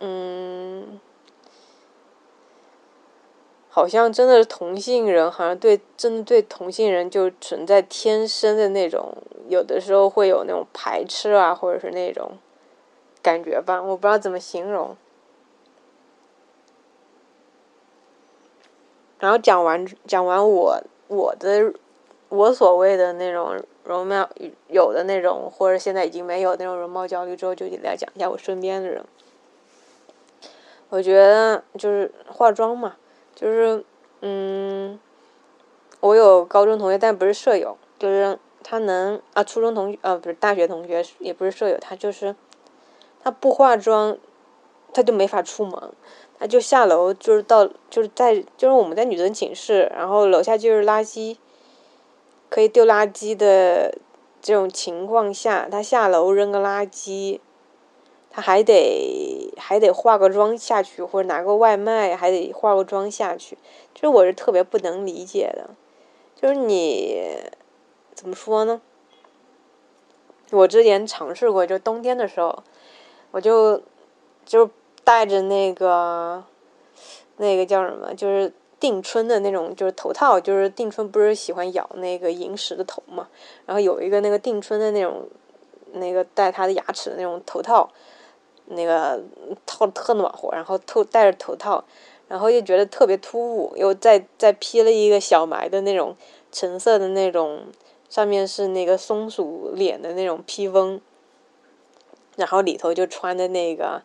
嗯。好像真的是同性人，好像对真的对同性人就存在天生的那种，有的时候会有那种排斥啊，或者是那种感觉吧，我不知道怎么形容。然后讲完讲完我我的我所谓的那种容貌有的那种，或者现在已经没有那种容貌焦虑之后，就来讲一下我身边的人。我觉得就是化妆嘛，就是嗯，我有高中同学，但不是舍友，就是他能啊，初中同学啊，不是大学同学，也不是舍友，他就是他不化妆，他就没法出门，他就下楼就是到就是在就是我们在女生寝室，然后楼下就是垃圾，可以丢垃圾的这种情况下，他下楼扔个垃圾。他还得还得化个妆下去，或者拿个外卖还得化个妆下去，其实我是特别不能理解的。就是你怎么说呢？我之前尝试过，就冬天的时候，我就就戴着那个那个叫什么，就是定春的那种，就是头套，就是定春不是喜欢咬那个萤石的头嘛？然后有一个那个定春的那种那个戴他的牙齿的那种头套。那个套特暖和，然后头戴着头套，然后又觉得特别突兀，又再再披了一个小埋的那种橙色的那种，上面是那个松鼠脸的那种披风，然后里头就穿的那个，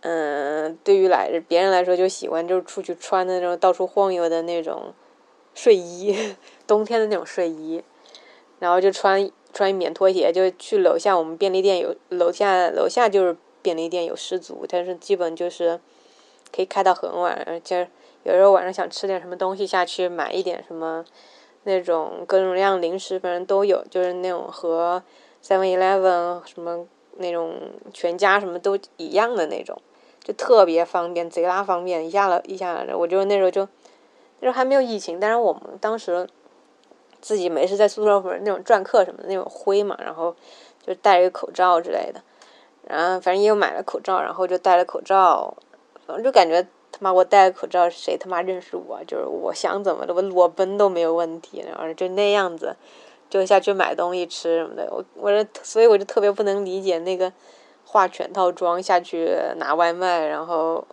嗯，对于来别人来说就喜欢就是出去穿的那种到处晃悠的那种睡衣，冬天的那种睡衣，然后就穿。穿棉拖鞋就去楼下，我们便利店有楼下楼下就是便利店有十足，但是基本就是可以开到很晚。就有时候晚上想吃点什么东西，下去买一点什么那种各种各样零食，反正都有，就是那种和 Seven Eleven 什么那种全家什么都一样的那种，就特别方便，贼拉方便，一下了一下，我就那时候就那时候还没有疫情，但是我们当时。自己没事在宿舍或者那种篆刻什么的那种灰嘛，然后就戴一个口罩之类的，然后反正也有买了口罩，然后就戴了口罩，反正就感觉他妈我戴了口罩谁他妈认识我？就是我想怎么的我裸奔都没有问题，然后就那样子就下去买东西吃什么的。我我这所以我就特别不能理解那个化全套妆下去拿外卖，然后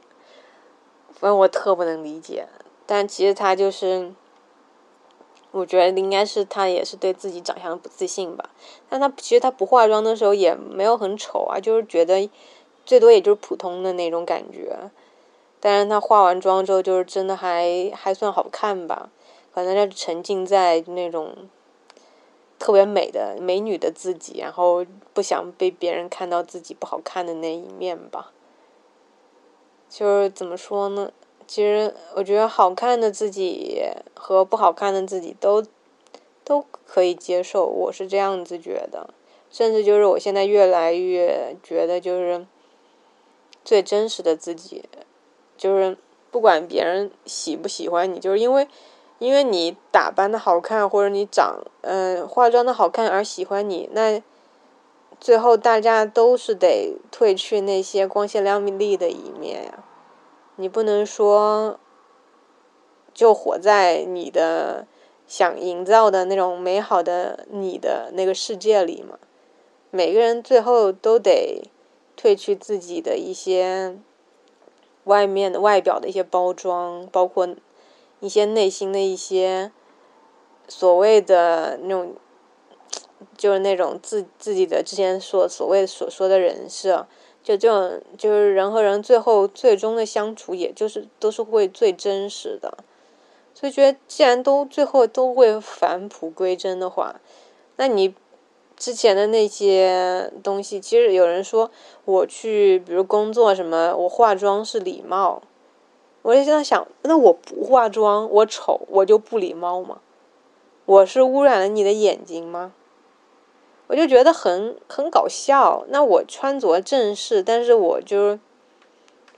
反正我特不能理解，但其实他就是。我觉得应该是他也是对自己长相不自信吧，但他其实他不化妆的时候也没有很丑啊，就是觉得最多也就是普通的那种感觉，但是他化完妆之后就是真的还还算好看吧，可能他沉浸在那种特别美的美女的自己，然后不想被别人看到自己不好看的那一面吧，就是怎么说呢？其实我觉得好看的自己和不好看的自己都都可以接受，我是这样子觉得。甚至就是我现在越来越觉得，就是最真实的自己，就是不管别人喜不喜欢你，就是因为因为你打扮的好看或者你长嗯化妆的好看而喜欢你，那最后大家都是得褪去那些光鲜亮丽的一面呀。你不能说，就活在你的想营造的那种美好的你的那个世界里嘛？每个人最后都得褪去自己的一些外面的外表的一些包装，包括一些内心的一些所谓的那种，就是那种自自己的之前所所谓所说的人设。就这种，就是人和人最后最终的相处，也就是都是会最真实的。所以觉得，既然都最后都会返璞归真的话，那你之前的那些东西，其实有人说我去，比如工作什么，我化妆是礼貌。我就在想，那我不化妆，我丑，我就不礼貌吗？我是污染了你的眼睛吗？我就觉得很很搞笑。那我穿着正式，但是我就是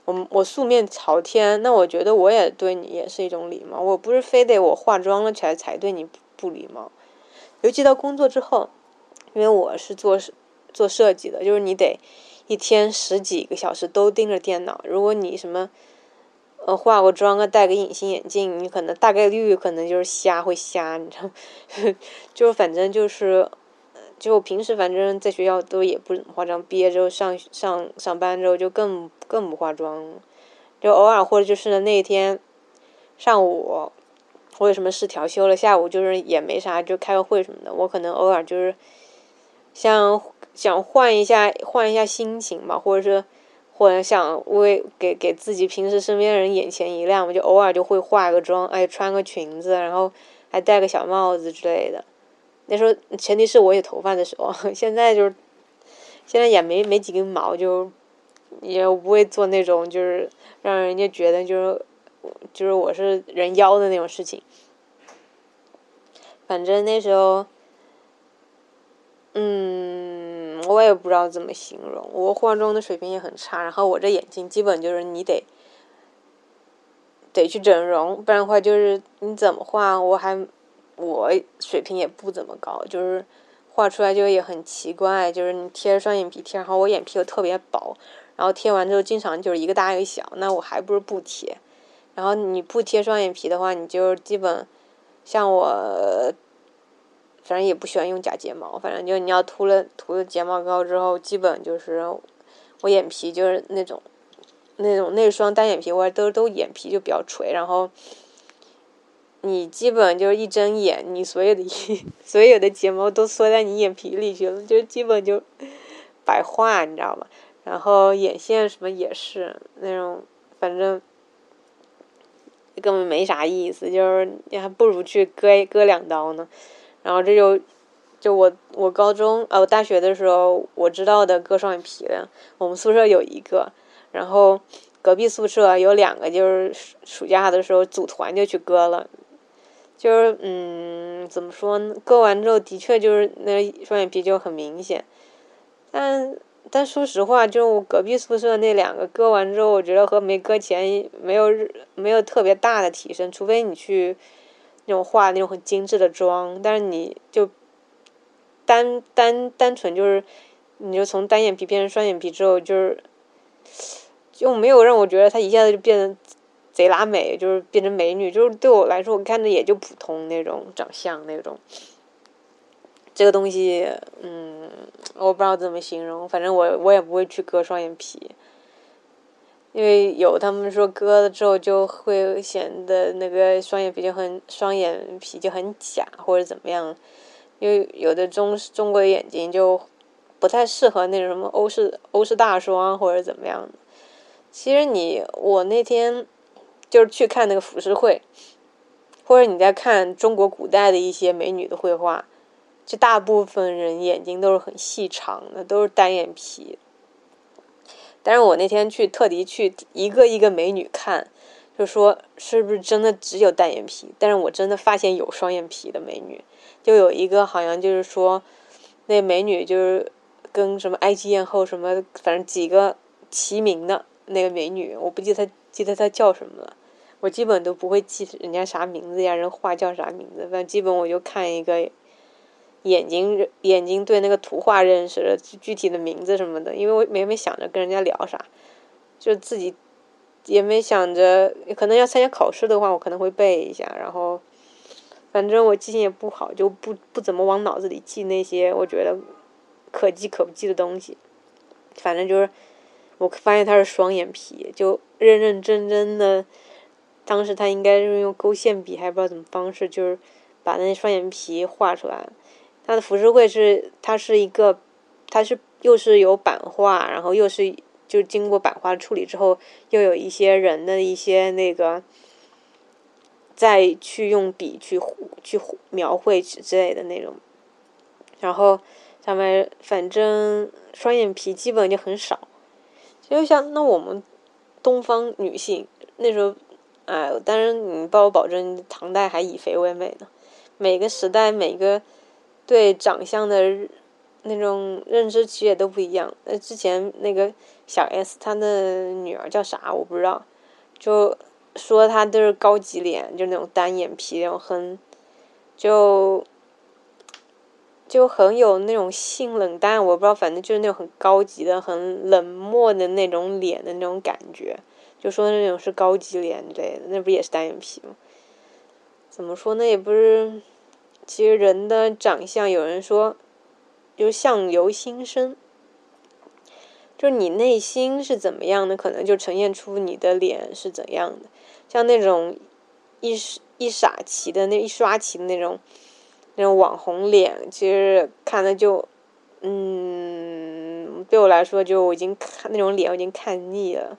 我我素面朝天，那我觉得我也对你也是一种礼貌。我不是非得我化妆了起来才对你不礼貌。尤其到工作之后，因为我是做做设计的，就是你得一天十几个小时都盯着电脑。如果你什么呃化个妆啊，戴个隐形眼镜，你可能大概率可能就是瞎会瞎，你知道，就反正就是。就平时反正在学校都也不怎么化妆，毕业之后上上上班之后就更更不化妆，就偶尔或者就是那天上午我有什么事调休了，下午就是也没啥，就开个会什么的。我可能偶尔就是想想换一下换一下心情吧，或者是或者想为给给自己平时身边人眼前一亮，我就偶尔就会化个妆，哎，穿个裙子，然后还戴个小帽子之类的。那时候前提是我有头发的时候，现在就是现在也没没几根毛，就也不会做那种就是让人家觉得就是就是我是人妖的那种事情。反正那时候，嗯。我也不知道怎么形容，我化妆的水平也很差，然后我这眼睛基本就是你得得去整容，不然的话就是你怎么画，我还我水平也不怎么高，就是画出来就也很奇怪，就是你贴双眼皮贴，然后我眼皮又特别薄，然后贴完之后经常就是一个大一个小，那我还不如不贴，然后你不贴双眼皮的话，你就基本像我。反正也不喜欢用假睫毛，反正就你要涂了涂了睫毛膏之后，基本就是我眼皮就是那种那种内双单眼皮，我都都眼皮就比较垂，然后你基本就是一睁眼，你所有的 所有的睫毛都缩在你眼皮里去了，就基本就白画，你知道吗？然后眼线什么也是那种，反正根本没啥意思，就是你还不如去割割两刀呢。然后这就，就我我高中呃我大学的时候我知道的割双眼皮的，我们宿舍有一个，然后隔壁宿舍有两个，就是暑假的时候组团就去割了，就是嗯怎么说呢？割完之后的确就是那双眼皮就很明显，但但说实话，就我隔壁宿舍那两个割完之后，我觉得和没割前没有没有特别大的提升，除非你去。那种化那种很精致的妆，但是你就单单单纯就是，你就从单眼皮变成双眼皮之后，就是就没有让我觉得她一下子就变得贼拉美，就是变成美女。就是对我来说，我看着也就普通那种长相那种。这个东西，嗯，我不知道怎么形容，反正我我也不会去割双眼皮。因为有他们说割了之后就会显得那个双眼皮就很双眼皮就很假或者怎么样，因为有的中中国的眼睛就不太适合那种什么欧式欧式大双或者怎么样。其实你我那天就是去看那个浮世绘，或者你在看中国古代的一些美女的绘画，就大部分人眼睛都是很细长的，都是单眼皮。但是我那天去特地去一个一个美女看，就说是不是真的只有单眼皮？但是我真的发现有双眼皮的美女，就有一个好像就是说，那美女就是跟什么埃及艳后什么，反正几个齐名的那个美女，我不记得她记得他叫什么了，我基本都不会记人家啥名字呀，人画叫啥名字，反正基本我就看一个。眼睛眼睛对那个图画认识了具体的名字什么的，因为我没没想着跟人家聊啥，就自己也没想着，可能要参加考试的话，我可能会背一下。然后，反正我记性也不好，就不不怎么往脑子里记那些我觉得可记可不记的东西。反正就是，我发现他是双眼皮，就认认真真的，当时他应该是用勾线笔，还不知道怎么方式，就是把那双眼皮画出来。他的浮世绘是，它是一个，它是又是有版画，然后又是就经过版画处理之后，又有一些人的一些那个，再去用笔去去描绘之类的那种，然后上面反正双眼皮基本就很少，就像那我们东方女性那时候，哎，当然你帮我保证，唐代还以肥为美呢，每个时代每个。对长相的那种认知其实也都不一样。那之前那个小 S 她的女儿叫啥我不知道，就说她都是高级脸，就那种单眼皮，然后很就就很有那种性冷淡，我不知道，反正就是那种很高级的、很冷漠的那种脸的那种感觉，就说那种是高级脸之类的，那不也是单眼皮吗？怎么说那也不是。其实人的长相，有人说，就相由心生，就是你内心是怎么样的，可能就呈现出你的脸是怎样的。像那种一一傻齐的那一刷齐的那种那种网红脸，其实看的就，嗯，对我来说，就已经看那种脸，我已经看腻了。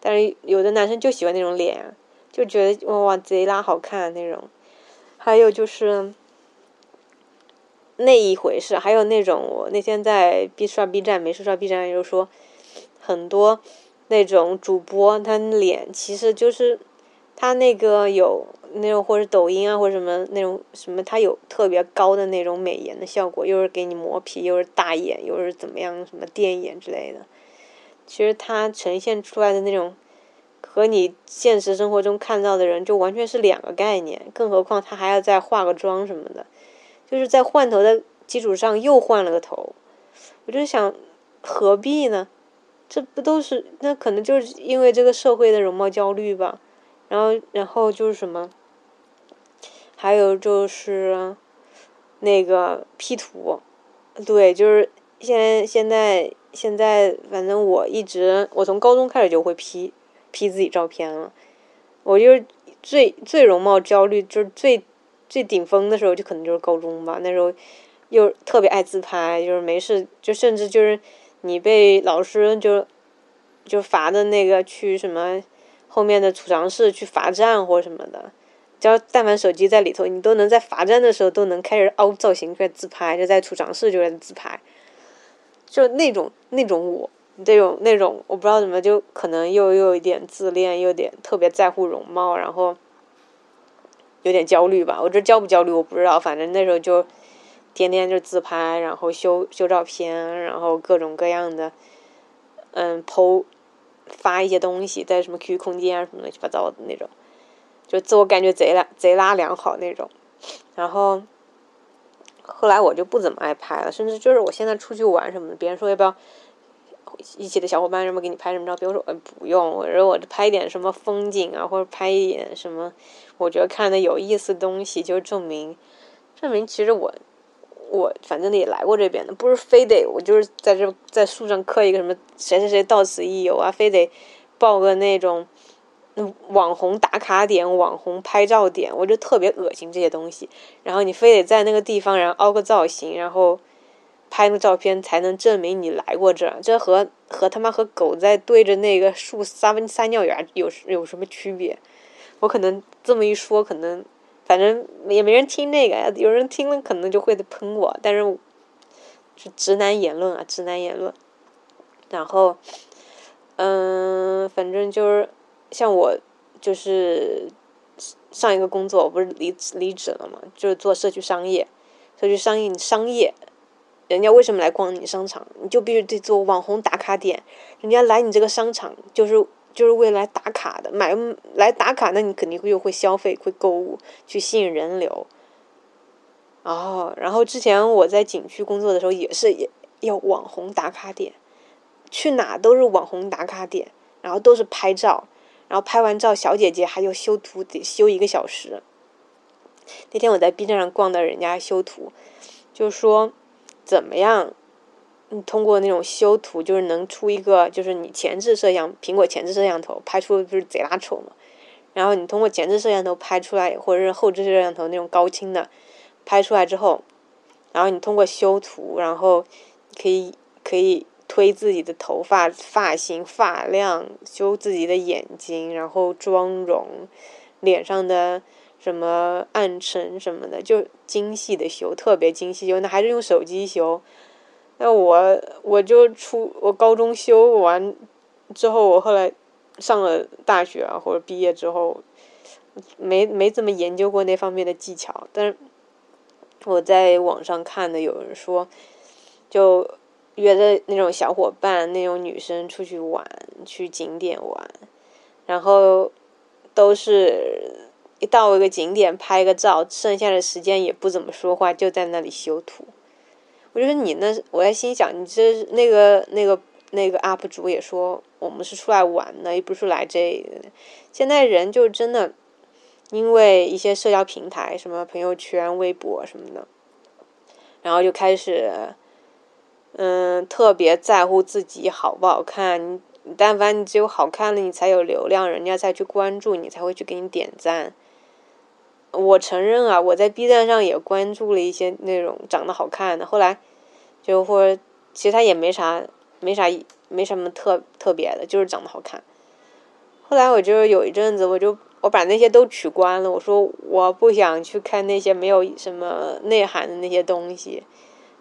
但是有的男生就喜欢那种脸，就觉得哇贼拉好看那种。还有就是那一回事，还有那种我那天在 B 刷 B 站，没事刷 B 站，就说很多那种主播，他脸其实就是他那个有那种或者抖音啊或者什么那种什么，它有特别高的那种美颜的效果，又是给你磨皮，又是大眼，又是怎么样什么电眼之类的。其实它呈现出来的那种，和你现实生活中看到的人就完全是两个概念。更何况他还要再化个妆什么的，就是在换头的基础上又换了个头。我就想，何必呢？这不都是那可能就是因为这个社会的容貌焦虑吧。然后，然后就是什么？还有就是那个 P 图，对，就是现在现在。现在反正我一直，我从高中开始就会 P P 自己照片了。我就是最最容貌焦虑，就是最最顶峰的时候，就可能就是高中吧。那时候又特别爱自拍，就是没事就甚至就是你被老师就就罚的那个去什么后面的储藏室去罚站或什么的，只要但凡手机在里头，你都能在罚站的时候都能开始凹造型，开始自拍，就在储藏室就在自拍。就那种那种我，这种那种我不知道怎么就可能又又有一点自恋，又有点特别在乎容貌，然后有点焦虑吧。我这焦不焦虑我不知道，反正那时候就天天就自拍，然后修修照片，然后各种各样的嗯剖发一些东西在什么 QQ 空间啊什么乱七八糟的那种，就自我感觉贼拉贼拉良好那种，然后。后来我就不怎么爱拍了，甚至就是我现在出去玩什么的，别人说要不要一起的小伙伴什么给你拍什么照片，我说呃不用，我说我拍一点什么风景啊，或者拍一点什么我觉得看的有意思的东西，就证明证明其实我我反正也来过这边的，不是非得我就是在这在树上刻一个什么谁谁谁到此一游啊，非得报个那种。网红打卡点、网红拍照点，我就特别恶心这些东西。然后你非得在那个地方，然后凹个造型，然后拍个照片，才能证明你来过这儿。这和和他妈和狗在对着那个树撒撒尿眼有有什么区别？我可能这么一说，可能反正也没人听那个，有人听了可能就会喷我。但是，是直男言论啊，直男言论。然后，嗯，反正就是。像我就是上一个工作，我不是离离职了嘛，就是做社区商业，社区商业商业，人家为什么来逛你商场？你就必须得做网红打卡点，人家来你这个商场就是就是为来打卡的，买来打卡，那你肯定会又会消费，会购物，去吸引人流。哦，然后之前我在景区工作的时候，也是要网红打卡点，去哪都是网红打卡点，然后都是拍照。然后拍完照，小姐姐还要修图，得修一个小时。那天我在 B 站上逛到人家修图，就说怎么样，你通过那种修图，就是能出一个，就是你前置摄像，苹果前置摄像头拍出不是贼拉丑嘛？然后你通过前置摄像头拍出来，或者是后置摄像头那种高清的拍出来之后，然后你通过修图，然后可以可以。推自己的头发、发型、发量，修自己的眼睛，然后妆容，脸上的什么暗沉什么的，就精细的修，特别精细修。那还是用手机修。那我我就出我高中修完之后，我后来上了大学啊，或者毕业之后，没没怎么研究过那方面的技巧。但是我在网上看的，有人说，就。约的那种小伙伴，那种女生出去玩，去景点玩，然后都是一到一个景点拍个照，剩下的时间也不怎么说话，就在那里修图。我觉得你那，我在心想，你这那个那个那个 UP 主也说，我们是出来玩的，又不是来这。现在人就真的因为一些社交平台，什么朋友圈、微博什么的，然后就开始。嗯，特别在乎自己好不好看。你但凡你只有好看了，你才有流量，人家才去关注你，才会去给你点赞。我承认啊，我在 B 站上也关注了一些那种长得好看的，后来就或者其实他也没啥没啥没什么特特别的，就是长得好看。后来我就有一阵子，我就我把那些都取关了，我说我不想去看那些没有什么内涵的那些东西。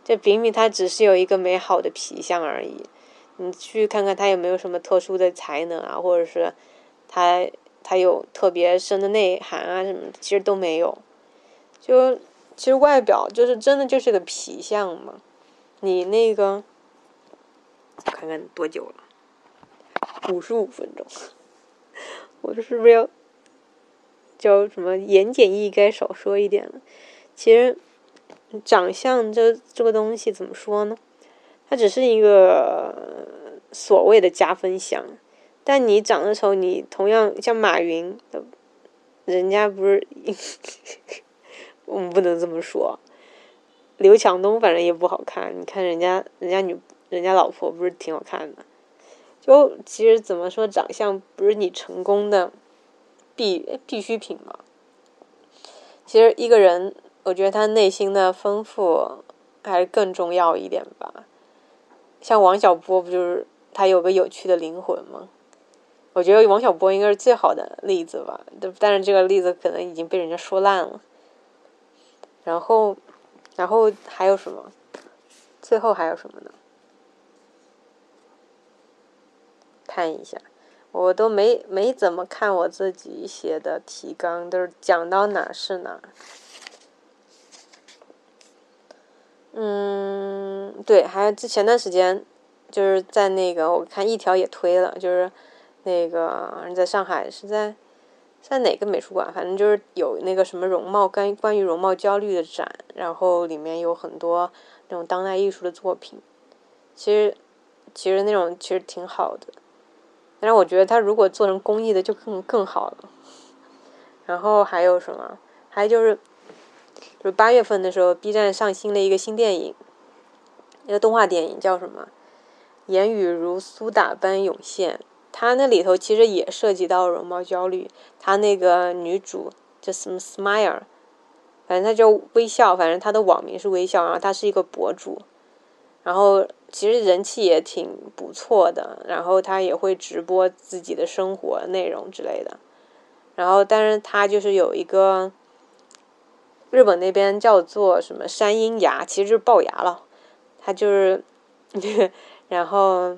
这饼饼它只是有一个美好的皮相而已，你去看看它有没有什么特殊的才能啊，或者是它它有特别深的内涵啊什么，其实都没有。就其实外表就是真的就是个皮相嘛。你那个看看多久了？五十五分钟。我这是不是要叫什么言简意赅少说一点了？其实长相这这个东西怎么说呢？它只是一个所谓的加分项。但你长得丑，你同样像马云，人家不是，我们不能这么说。刘强东反正也不好看，你看人家人家女人家老婆不是挺好看的。就其实怎么说，长相不是你成功的必必需品嘛。其实一个人，我觉得他内心的丰富还是更重要一点吧。像王小波，不就是他有个有趣的灵魂吗？我觉得王小波应该是最好的例子吧。但是这个例子可能已经被人家说烂了。然后，然后还有什么？最后还有什么呢？看一下，我都没没怎么看我自己写的提纲，都是讲到哪是哪。嗯，对，还有之前段时间，就是在那个我看一条也推了，就是那个在上海是在在哪个美术馆，反正就是有那个什么容貌关关于容貌焦虑的展，然后里面有很多那种当代艺术的作品，其实其实那种其实挺好的。但是我觉得他如果做成公益的就更更好了。然后还有什么？还有就是，就是八月份的时候，B 站上新了一个新电影，一个动画电影叫什么？言语如苏打般涌现。它那里头其实也涉及到容貌焦虑。它那个女主叫什么 Smile，反正她就微笑，反正她的网名是微笑，然后她是一个博主。然后其实人气也挺不错的，然后他也会直播自己的生活内容之类的，然后但是他就是有一个日本那边叫做什么山阴牙，其实就是龅牙了，他就是，然后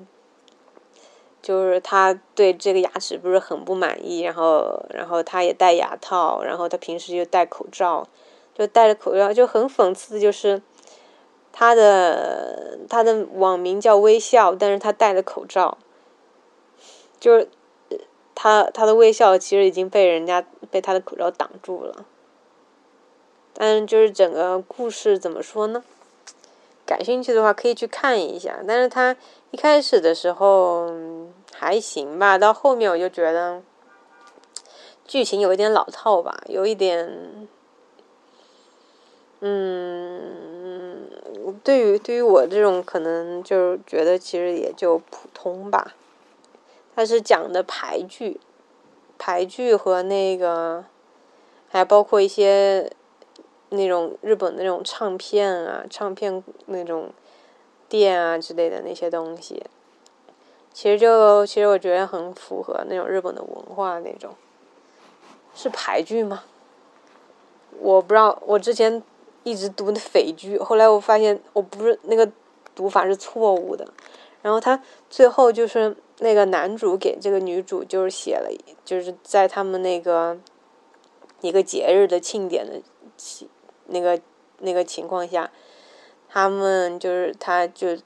就是他对这个牙齿不是很不满意，然后然后他也戴牙套，然后他平时就戴口罩，就戴着口罩就很讽刺的，就是。他的他的网名叫微笑，但是他戴着口罩，就是他他的微笑其实已经被人家被他的口罩挡住了。但就是整个故事怎么说呢？感兴趣的话可以去看一下。但是他一开始的时候还行吧，到后面我就觉得剧情有一点老套吧，有一点，嗯。对于对于我这种可能就觉得其实也就普通吧。它是讲的牌剧，牌剧和那个，还包括一些那种日本那种唱片啊、唱片那种店啊之类的那些东西。其实就其实我觉得很符合那种日本的文化那种。是牌剧吗？我不知道，我之前。一直读的匪剧，后来我发现我不是那个读法是错误的，然后他最后就是那个男主给这个女主就是写了，就是在他们那个一个节日的庆典的那个那个情况下，他们就是他就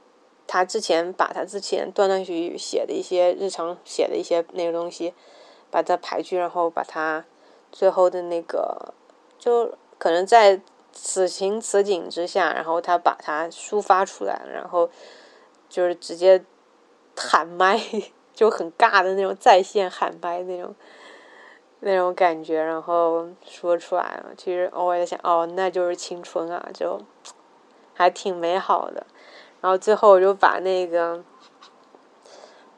他之前把他之前断断续续写的一些日常写的一些那个东西，把它排去，然后把它最后的那个就可能在。此情此景之下，然后他把它抒发出来，然后就是直接喊麦，就很尬的那种在线喊麦那种那种感觉，然后说出来了。其实我也在想，哦，那就是青春啊，就还挺美好的。然后最后我就把那个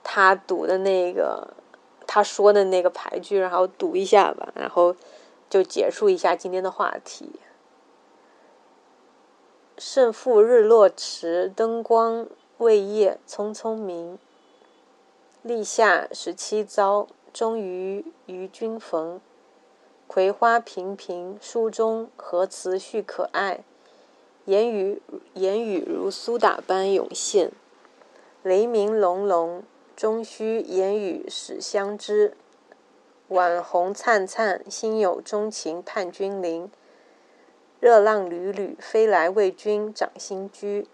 他读的那个他说的那个牌句，然后读一下吧，然后就结束一下今天的话题。胜负日落迟，灯光未夜匆匆明。立夏十七朝，终于与君逢。葵花频频，书中何词续可爱？言语言语如苏打般涌现。雷鸣隆隆，终须言语始相知。晚虹灿灿，心有钟情盼君临。热浪缕缕，飞来为君掌心居。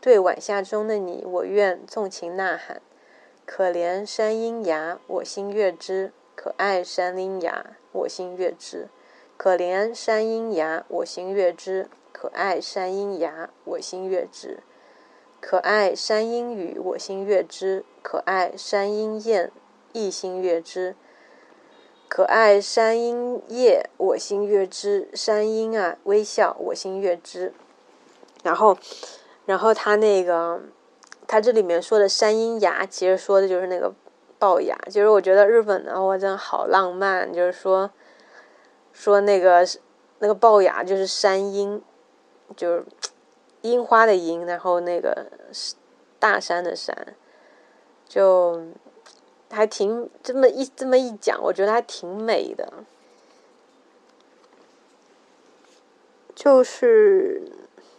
对晚霞中的你，我愿纵情呐喊。可怜山阴崖，我心悦之；可爱山阴崖，我心悦之。可怜山阴崖，我心悦之；可爱山阴崖，我心悦之。可爱山阴雨，我心悦之；可爱山阴雁，亦心悦之。可爱山阴夜，我心悦之。山阴啊，微笑，我心悦之。然后，然后他那个，他这里面说的山阴崖，其实说的就是那个龅牙。就是我觉得日本的，话真的好浪漫。就是说，说那个那个龅牙就是山樱，就是 樱花的樱，然后那个大山的山，就。还挺这么一这么一讲，我觉得还挺美的。就是，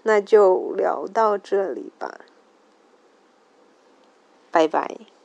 那就聊到这里吧，拜拜。